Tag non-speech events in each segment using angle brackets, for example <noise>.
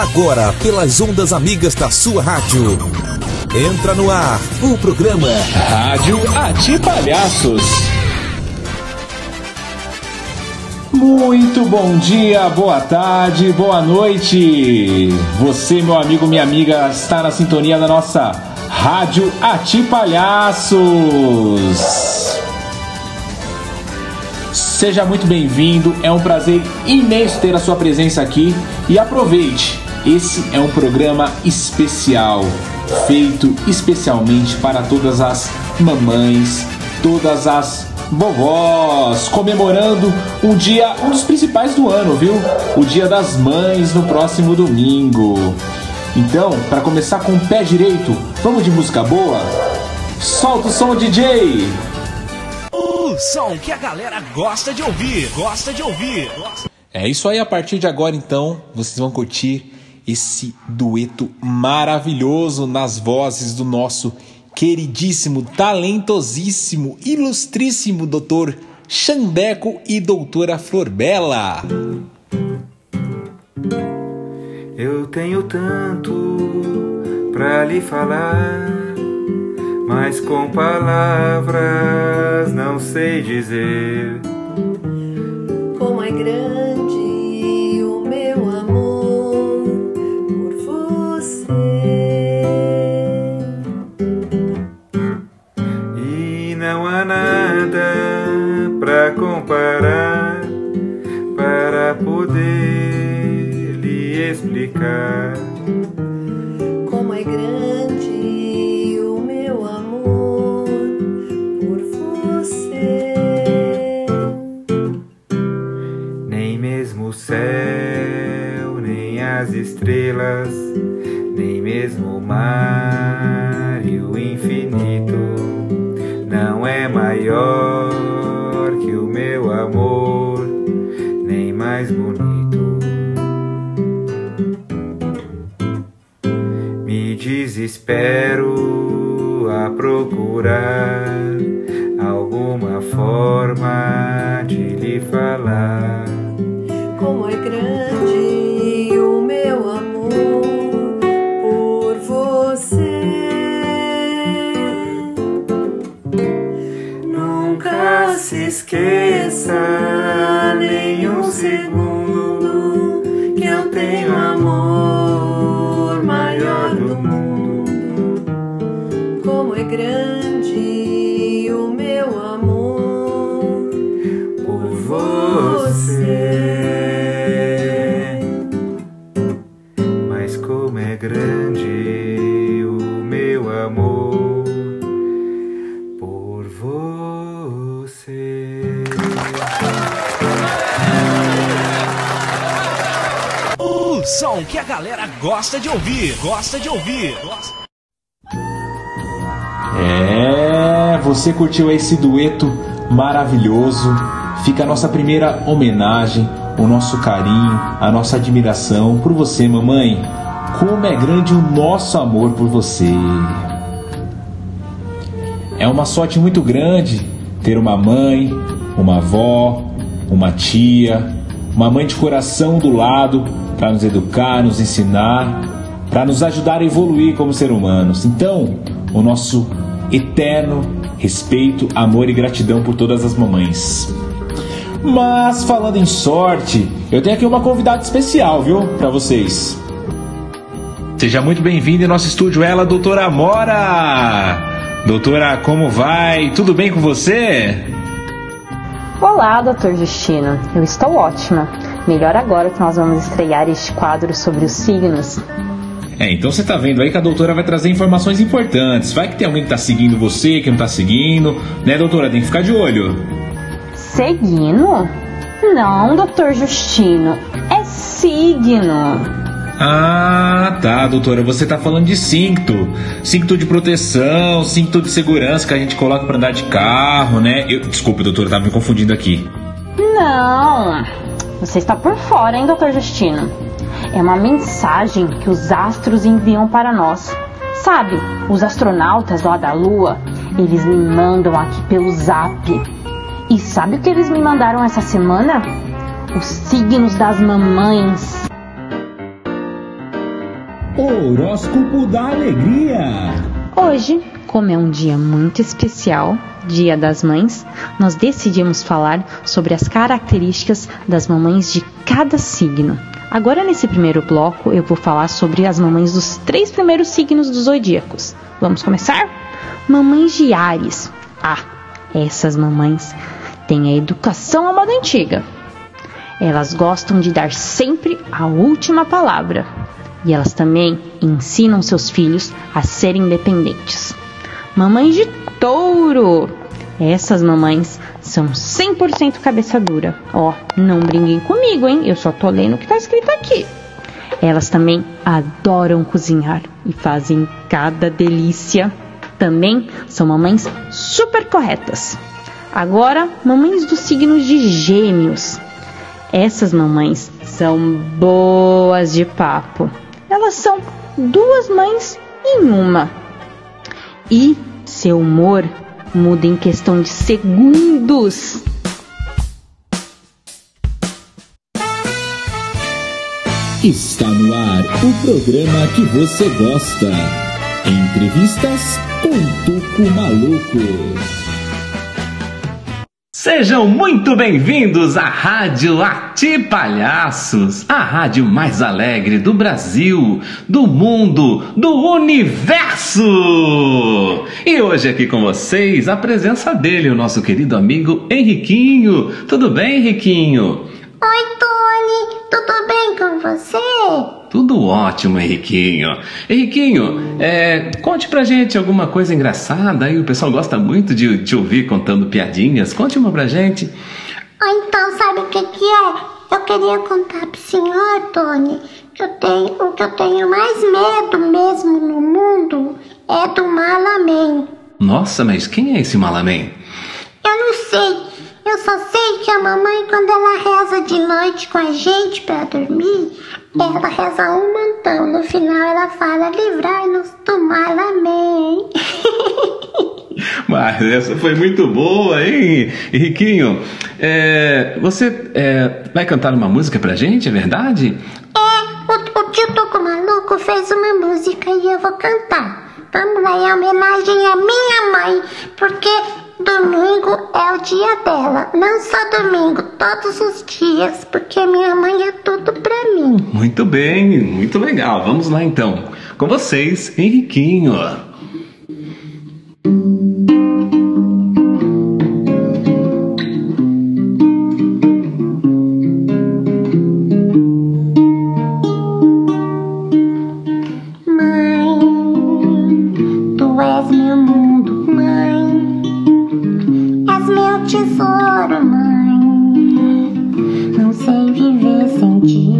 agora pelas ondas amigas da sua rádio. Entra no ar o programa Rádio Ati Palhaços. Muito bom dia, boa tarde, boa noite. Você, meu amigo, minha amiga, está na sintonia da nossa Rádio Ati Palhaços. Seja muito bem-vindo, é um prazer imenso ter a sua presença aqui e aproveite, esse é um programa especial, feito especialmente para todas as mamães, todas as vovós, comemorando um dia, um dos principais do ano, viu? O Dia das Mães no próximo domingo. Então, para começar com o pé direito, vamos de música boa? Solta o som, DJ! O som que a galera gosta de ouvir, gosta de ouvir. É isso aí, a partir de agora então, vocês vão curtir esse dueto maravilhoso nas vozes do nosso queridíssimo, talentosíssimo, ilustríssimo doutor Xandeco e doutora Florbela. Eu tenho tanto pra lhe falar, mas com palavras não sei dizer. Como é grande lhe nem um som que a galera gosta de ouvir, gosta de ouvir. É, você curtiu esse dueto maravilhoso? Fica a nossa primeira homenagem, o nosso carinho, a nossa admiração por você, mamãe. Como é grande o nosso amor por você. É uma sorte muito grande ter uma mãe, uma avó, uma tia, uma mãe de coração do lado para nos educar, nos ensinar, para nos ajudar a evoluir como ser humanos. Então, o nosso eterno respeito, amor e gratidão por todas as mamães. Mas falando em sorte, eu tenho aqui uma convidada especial, viu, para vocês. Seja muito bem-vinda em nosso estúdio, ela, doutora Amora. Doutora, como vai? Tudo bem com você? Olá, Dr. Justino. Eu estou ótima. Melhor agora que nós vamos estrear este quadro sobre os signos. É, então você tá vendo aí que a doutora vai trazer informações importantes. Vai que tem alguém que tá seguindo você, que não tá seguindo, né, doutora? Tem que ficar de olho. Seguino? Não, Dr. Justino. É signo. Ah, tá, doutora. Você tá falando de cinto. Cinto de proteção, cinto de segurança que a gente coloca pra andar de carro, né? Eu, desculpe, doutora, tava me confundindo aqui. Não. Você está por fora, hein, Dr. Justino? É uma mensagem que os astros enviam para nós. Sabe, os astronautas lá da Lua, eles me mandam aqui pelo zap. E sabe o que eles me mandaram essa semana? Os signos das mamães. Horóscopo da Alegria. Hoje, como é um dia muito especial, Dia das Mães, nós decidimos falar sobre as características das mamães de cada signo. Agora, nesse primeiro bloco, eu vou falar sobre as mamães dos três primeiros signos dos zodíacos. Vamos começar? Mamães de Ares. Ah, essas mamães têm a educação à moda antiga. Elas gostam de dar sempre a última palavra. E elas também ensinam seus filhos a serem independentes. Mamães de touro. Essas mamães são 100% cabeça dura. Ó, não brinquem comigo, hein? Eu só tô lendo o que tá escrito aqui. Elas também adoram cozinhar e fazem cada delícia. Também são mamães super corretas. Agora, mamães dos signos de Gêmeos. Essas mamães são boas de papo. Elas são duas mães em uma. E seu humor muda em questão de segundos. Está no ar o programa que você gosta. Entrevistas com Tuco Maluco. Sejam muito bem-vindos à Rádio Ati Palhaços, a rádio mais alegre do Brasil, do mundo, do universo! E hoje aqui com vocês a presença dele, o nosso querido amigo Henriquinho. Tudo bem, Henriquinho? Oi, Tony, tudo bem com você? Tudo ótimo, Henriquinho. Henriquinho, é, conte pra gente alguma coisa engraçada aí. O pessoal gosta muito de te ouvir contando piadinhas. Conte uma pra gente. Ah, então, sabe o que, que é? Eu queria contar pro senhor, Tony, que eu tenho, o que eu tenho mais medo mesmo no mundo é do Malaman. Nossa, mas quem é esse Malaman? Eu não sei. Eu só sei que a mamãe, quando ela reza de noite com a gente pra dormir, ela reza um montão. No final ela fala, livrai-nos do Malaman. <laughs> Mas essa foi muito boa, hein, Henriquinho? É, você é, vai cantar uma música pra gente, é verdade? É, o, o tio Toco Maluco fez uma música e eu vou cantar. Vamos lá, em homenagem à minha mãe, porque domingo é o dia dela. Não só domingo, todos os dias, porque minha mãe é tudo pra mim. Muito bem, muito legal. Vamos lá então. Com vocês, Henriquinho. Mãe, tu és meu mundo, Meu tesouro, mãe. Não sei viver sem ti.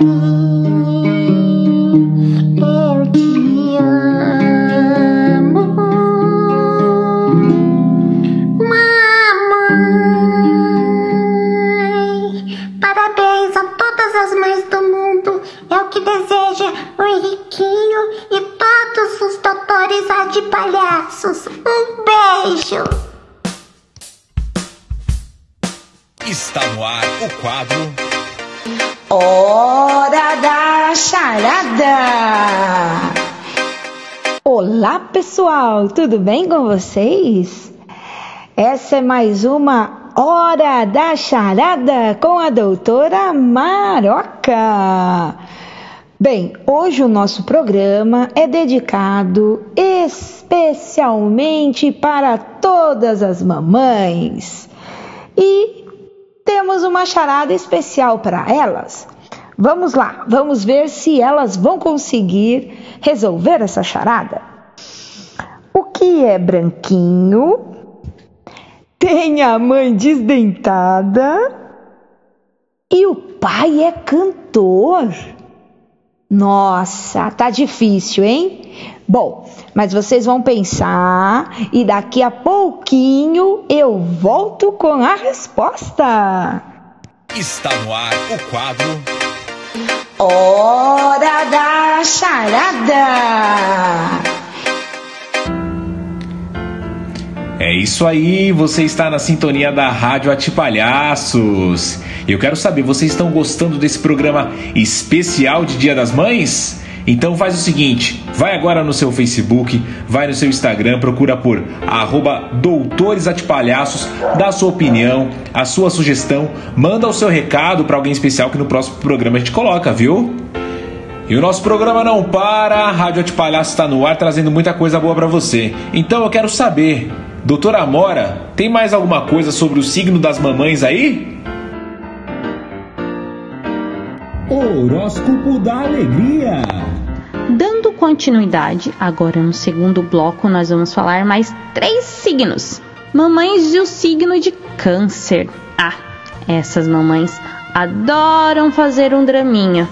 Mora vocês? Essa é mais uma Hora da Charada com a doutora Maroca. Bem, hoje o nosso programa é dedicado especialmente para todas as mamães. E temos uma charada especial para elas. Vamos lá, vamos ver se elas vão conseguir resolver essa charada. Que é branquinho? Tem a mãe desdentada e o pai é cantor. Nossa, tá difícil, hein? Bom, mas vocês vão pensar e daqui a pouquinho eu volto com a resposta. Está no ar o quadro Hora da charada. É isso aí, você está na sintonia da Rádio Atipalhaços. Eu quero saber, vocês estão gostando desse programa especial de Dia das Mães? Então faz o seguinte, vai agora no seu Facebook, vai no seu Instagram, procura por arroba Doutores Atipalhaços, dá a sua opinião, a sua sugestão, manda o seu recado para alguém especial que no próximo programa a gente coloca, viu? E o nosso programa não para, a Rádio Atipalhaços está no ar trazendo muita coisa boa para você. Então eu quero saber, doutora Amora, tem mais alguma coisa sobre o signo das mamães aí? Horóscopo da Alegria. Dando continuidade, agora no segundo bloco nós vamos falar mais três signos. Mamães do signo de câncer. Ah, essas mamães adoram fazer um draminha.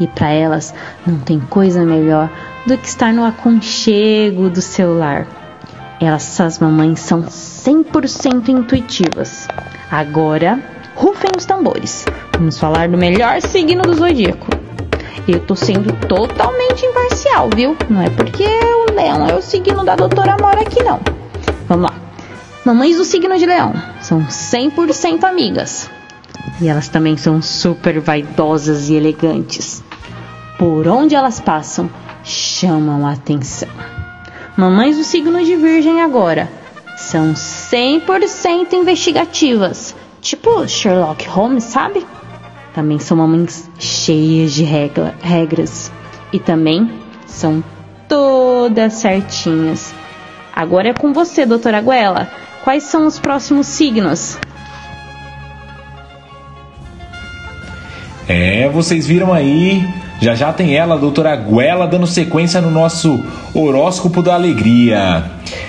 E para elas não tem coisa melhor do que estar no aconchego do seu lar. Essas mamães são 100% intuitivas. Agora, rufem os tambores. Vamos falar do melhor signo do zodíaco. Eu tô sendo totalmente imparcial, viu? Não é porque o leão é o signo da doutora Mora aqui, não. Vamos lá. Mamães do signo de leão são 100% amigas. E elas também são super vaidosas e elegantes. Por onde elas passam, chamam a atenção. Mamães do signo de virgem agora são 100% investigativas. Tipo Sherlock Holmes, sabe? Também são mamães cheias de regra, regras. E também são todas certinhas. Agora é com você, doutora Guela. Quais são os próximos signos? É, vocês viram aí. Já já tem ela, a doutora Guela, dando sequência no nosso horóscopo da alegria.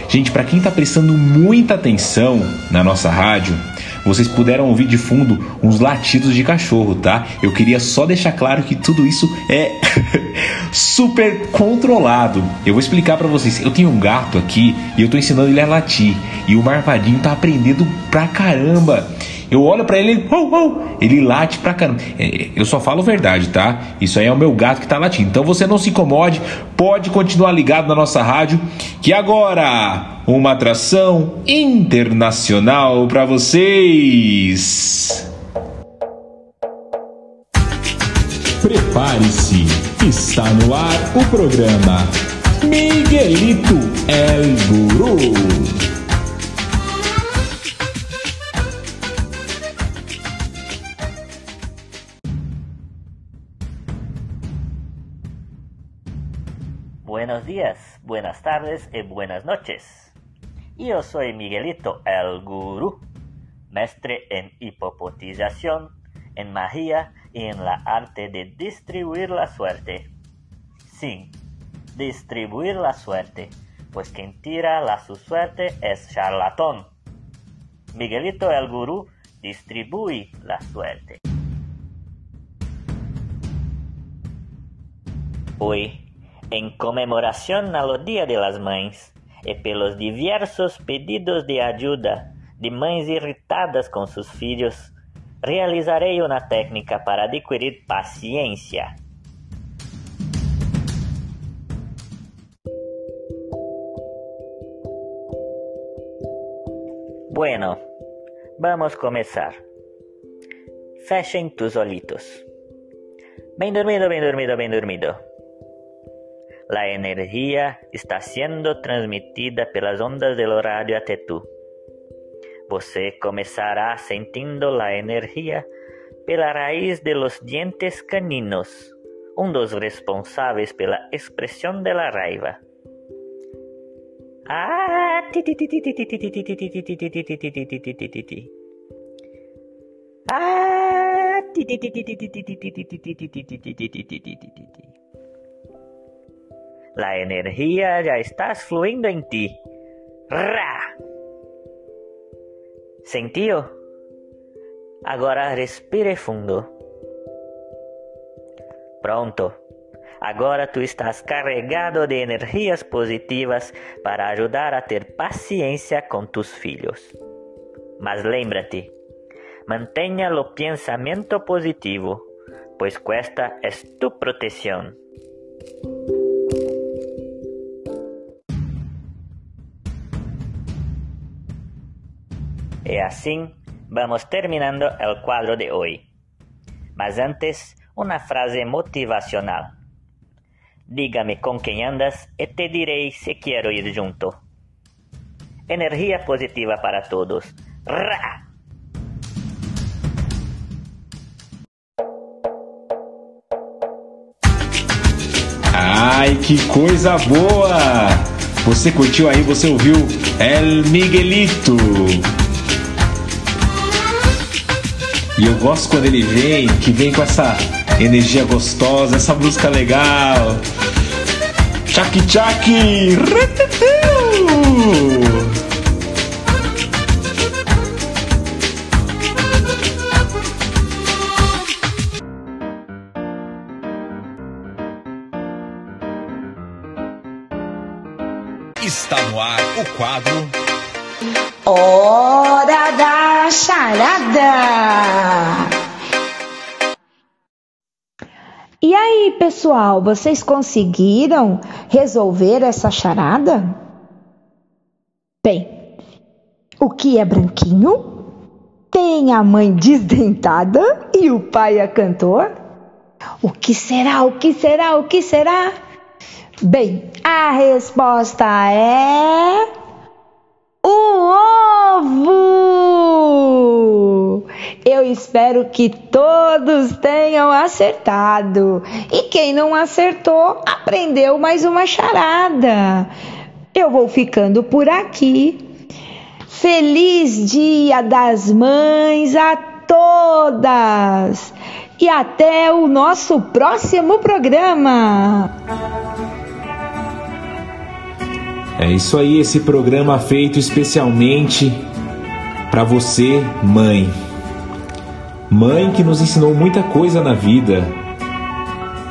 Gente, para quem tá prestando muita atenção na nossa rádio, vocês puderam ouvir de fundo uns latidos de cachorro, tá? Eu queria só deixar claro que tudo isso é <laughs> super controlado. Eu vou explicar para vocês. Eu tenho um gato aqui e eu tô ensinando ele a latir. E o Marvadinho tá aprendendo pra caramba. Eu olho para ele, oh, oh, ele late pra caramba. É, Eu só falo verdade, tá? Isso aí é o meu gato que tá latindo. Então você não se incomode, pode continuar ligado na nossa rádio, que agora uma atração internacional para vocês. Prepare-se, está no ar o programa Miguelito El Guru. Buenos días, buenas tardes y buenas noches. Yo soy Miguelito el Gurú, mestre en hipopotización, en magia y en la arte de distribuir la suerte. Sí, distribuir la suerte, pues quien tira la su suerte es charlatán. Miguelito el Gurú distribuye la suerte. Hoy, Em comemoração ao Dia das Mães e pelos diversos pedidos de ajuda de mães irritadas com seus filhos, realizarei uma técnica para adquirir paciência. Bueno, vamos começar. Fechem tus olhitos. Bem dormido, bem dormido, bem dormido. La energia está sendo transmitida pelas ondas do rádio até tu. Você começará sentindo a energia pela raiz de los dientes caninos, um dos responsáveis pela expressão da raiva. Ah. Ah. La energia já está fluindo em ti. Ra! Sentiu? Agora respire fundo. Pronto. Agora tu estás carregado de energias positivas para ajudar a ter paciência com tus filhos. Mas lembra-te, mantenha o pensamento positivo, pois esta é tu proteção. E assim vamos terminando o quadro de hoje. Mas antes, uma frase motivacional. Dígame com quem andas e te direi se quero ir junto. Energia positiva para todos. Ra! Ai, que coisa boa! Você curtiu aí, você ouviu El Miguelito. E eu gosto quando ele vem, que vem com essa energia gostosa, essa música legal. Tchak tchak! Pessoal, vocês conseguiram resolver essa charada? Bem, o que é branquinho? Tem a mãe desdentada e o pai é cantor? O que será? O que será? O que será? Bem, a resposta é o ovo! Eu espero que todos tenham acertado. E quem não acertou, aprendeu mais uma charada. Eu vou ficando por aqui. Feliz Dia das Mães a todas! E até o nosso próximo programa! É isso aí, esse programa feito especialmente para você, mãe. Mãe que nos ensinou muita coisa na vida.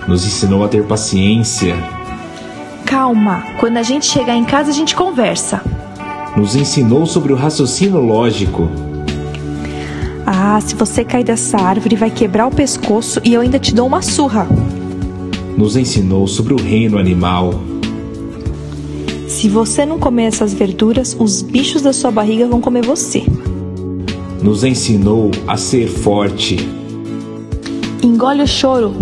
Nos ensinou a ter paciência. Calma, quando a gente chegar em casa a gente conversa. Nos ensinou sobre o raciocínio lógico. Ah, se você cair dessa árvore vai quebrar o pescoço e eu ainda te dou uma surra. Nos ensinou sobre o reino animal. Se você não comer essas verduras, os bichos da sua barriga vão comer você. Nos ensinou a ser forte. Engole o choro.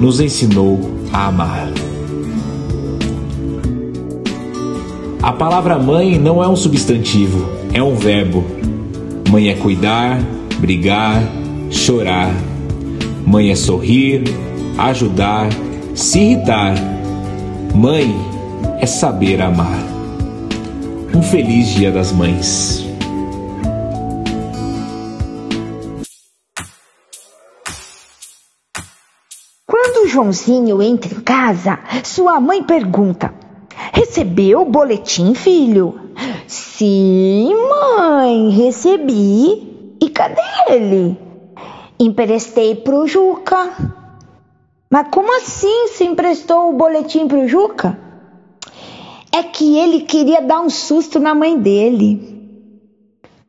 Nos ensinou a amar. A palavra mãe não é um substantivo, é um verbo. Mãe é cuidar, brigar, chorar. Mãe é sorrir, ajudar, se irritar. Mãe é saber amar. Um feliz Dia das Mães. Quando Joãozinho entra em casa, sua mãe pergunta: Recebeu o boletim, filho? Sim, mãe, recebi. E cadê ele? Emprestei pro Juca. Mas como assim você emprestou o boletim pro Juca? É que ele queria dar um susto na mãe dele.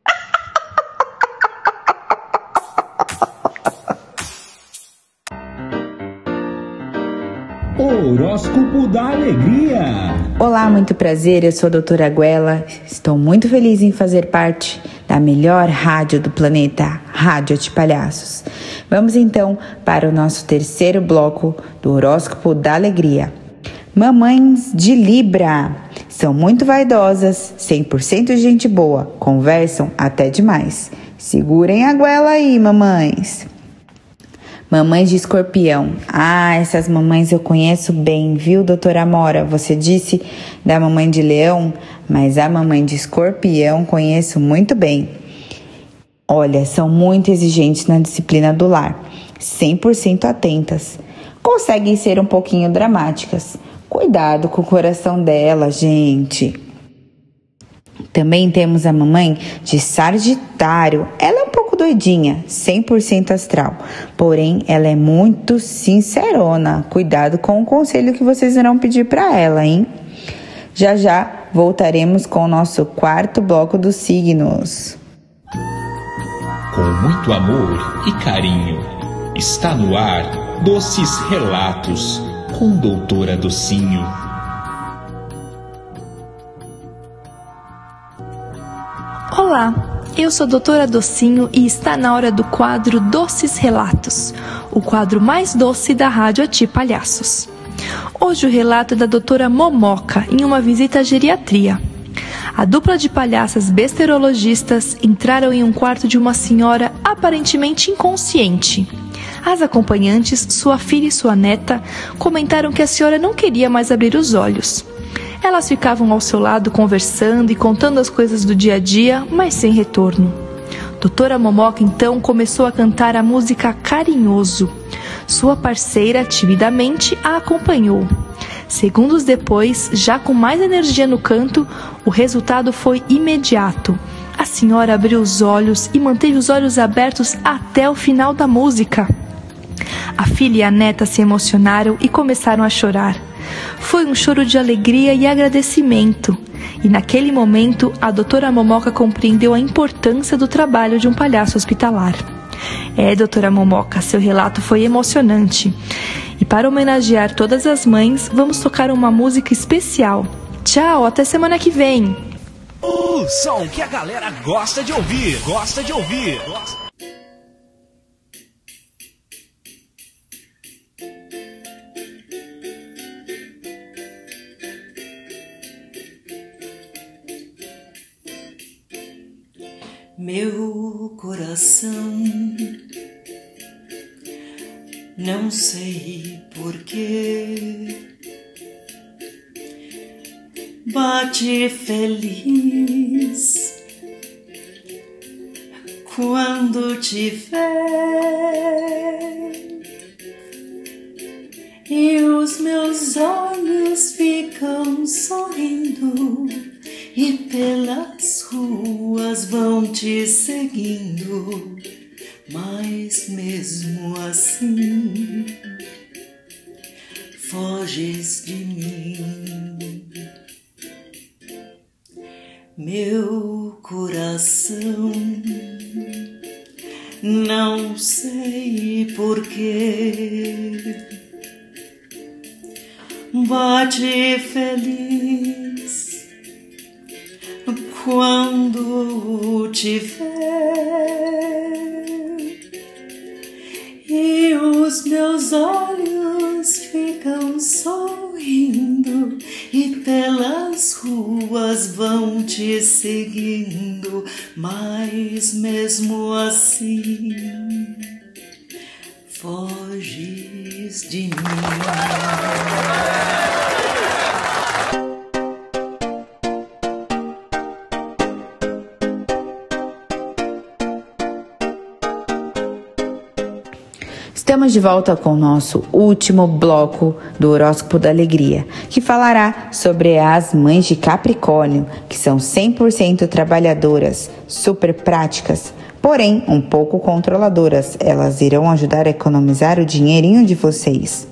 <laughs> Horóscopo da Alegria. Olá, muito prazer. Eu sou a doutora Guela. Estou muito feliz em fazer parte da melhor rádio do planeta, Rádio de Palhaços. Vamos então para o nosso terceiro bloco do Horóscopo da Alegria. Mamães de Libra são muito vaidosas, 100% gente boa, conversam até demais. Segurem a goela aí, mamães. Mamães de escorpião. Ah, essas mamães eu conheço bem, viu, doutora Amora? Você disse da mamãe de leão, mas a mamãe de escorpião conheço muito bem. Olha, são muito exigentes na disciplina do lar, 100% atentas. Conseguem ser um pouquinho dramáticas. Cuidado com o coração dela, gente. Também temos a mamãe de Sagitário. Ela é um pouco doidinha, 100% astral. Porém, ela é muito sincerona. Cuidado com o conselho que vocês irão pedir para ela, hein? Já já voltaremos com o nosso quarto bloco dos signos. Com muito amor e carinho, está no ar Doces Relatos com Doutora Docinho. Olá, eu sou a doutora Docinho e está na hora do quadro Doces Relatos, o quadro mais doce da Rádio Ati Palhaços. Hoje o relato é da doutora Momoca em uma visita à geriatria. A dupla de palhaças besterologistas entraram em um quarto de uma senhora aparentemente inconsciente. As acompanhantes, sua filha e sua neta, comentaram que a senhora não queria mais abrir os olhos. Elas ficavam ao seu lado conversando e contando as coisas do dia a dia, mas sem retorno. Doutora Momoca então começou a cantar a música Carinhoso. Sua parceira, timidamente, a acompanhou. Segundos depois, já com mais energia no canto, o resultado foi imediato. A senhora abriu os olhos e manteve os olhos abertos até o final da música. A filha e a neta se emocionaram e começaram a chorar. Foi um choro de alegria e agradecimento. E naquele momento, a doutora Momoca compreendeu a importância do trabalho de um palhaço hospitalar. É, doutora Momoca, seu relato foi emocionante. E para homenagear todas as mães, vamos tocar uma música especial. Tchau, até semana que vem. O som que a galera gosta de ouvir, gosta de ouvir. Gosta... Meu coração, não sei porquê, bate feliz quando te vê. E os meus olhos ficam sorrindo e ruas vão te seguindo, mas mesmo assim te seguindo, mas mesmo assim foges de mim. Estamos de volta com o nosso último bloco do Horóscopo da Alegria, que falará sobre as mães de Capricórnio, que são 100% trabalhadoras, super práticas, porém um pouco controladoras. Elas irão ajudar a economizar o dinheirinho de vocês.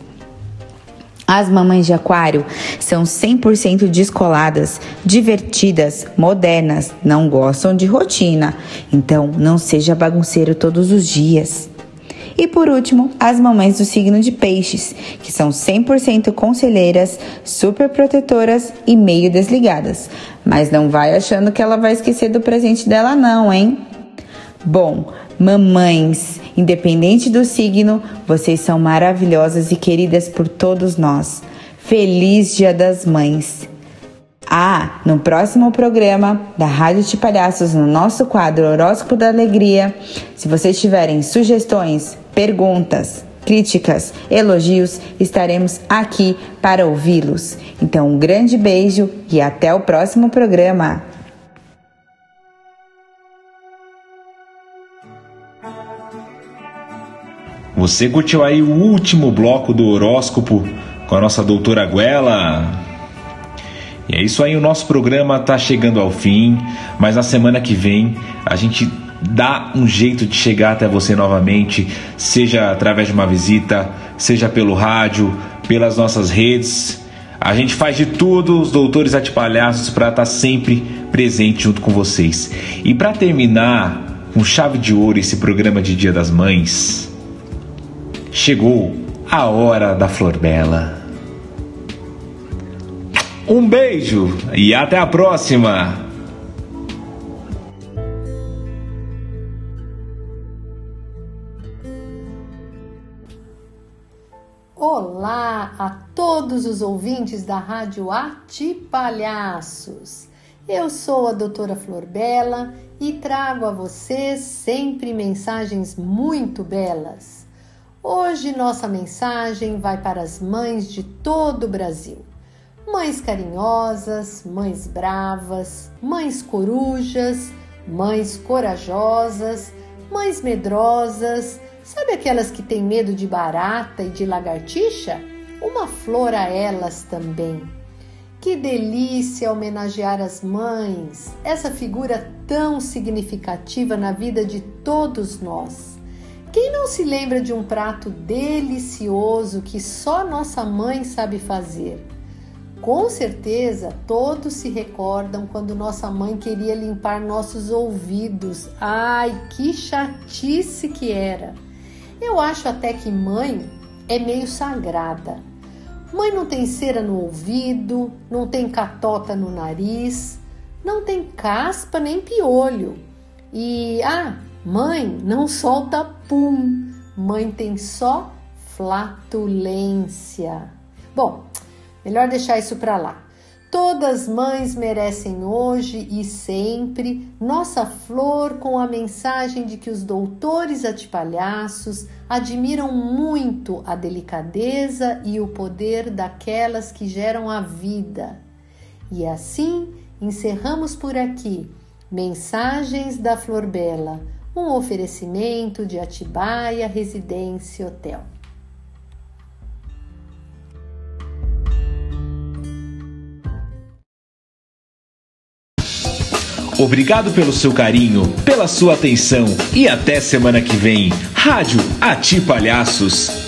As mamães de Aquário são 100% descoladas, divertidas, modernas, não gostam de rotina, então não seja bagunceiro todos os dias. E por último, as mamães do signo de Peixes, que são 100% conselheiras, super protetoras e meio desligadas. Mas não vai achando que ela vai esquecer do presente dela, não, hein? Bom, mamães, independente do signo, vocês são maravilhosas e queridas por todos nós. Feliz Dia das Mães! Ah, no próximo programa da Rádio de Palhaços, no nosso quadro Horóscopo da Alegria, se vocês tiverem sugestões, perguntas, críticas, elogios, estaremos aqui para ouvi-los. Então, um grande beijo e até o próximo programa. Você curtiu aí o último bloco do horóscopo com a nossa doutora Guela? E é isso aí, o nosso programa está chegando ao fim, mas na semana que vem a gente dá um jeito de chegar até você novamente, seja através de uma visita, seja pelo rádio, pelas nossas redes. A gente faz de tudo, os doutores atipalhaços, para estar tá sempre presente junto com vocês. E para terminar com chave de ouro esse programa de Dia das Mães, chegou a hora da Flor Bela. Um beijo e até a próxima! Olá a todos os ouvintes da Rádio Ati Palhaços. Eu sou a doutora Flor Bela e trago a vocês sempre mensagens muito belas. Hoje nossa mensagem vai para as mães de todo o Brasil. Mães carinhosas, mães bravas, mães corujas, mães corajosas, mães medrosas, sabe aquelas que têm medo de barata e de lagartixa? Uma flor a elas também. Que delícia homenagear as mães, essa figura tão significativa na vida de todos nós. Quem não se lembra de um prato delicioso que só nossa mãe sabe fazer? Com certeza, todos se recordam quando nossa mãe queria limpar nossos ouvidos. Ai, que chatice que era! Eu acho até que mãe é meio sagrada. Mãe não tem cera no ouvido, não tem catota no nariz, não tem caspa nem piolho. E ah, mãe não solta pum. Mãe tem só flatulência. Bom, Melhor deixar isso para lá. Todas mães merecem hoje e sempre nossa flor com a mensagem de que os doutores atipalhaços admiram muito a delicadeza e o poder daquelas que geram a vida. E assim encerramos por aqui Mensagens da Flor Bela, um oferecimento de Atibaia Residência Hotel. Obrigado pelo seu carinho, pela sua atenção e até semana que vem. Rádio Ati Palhaços.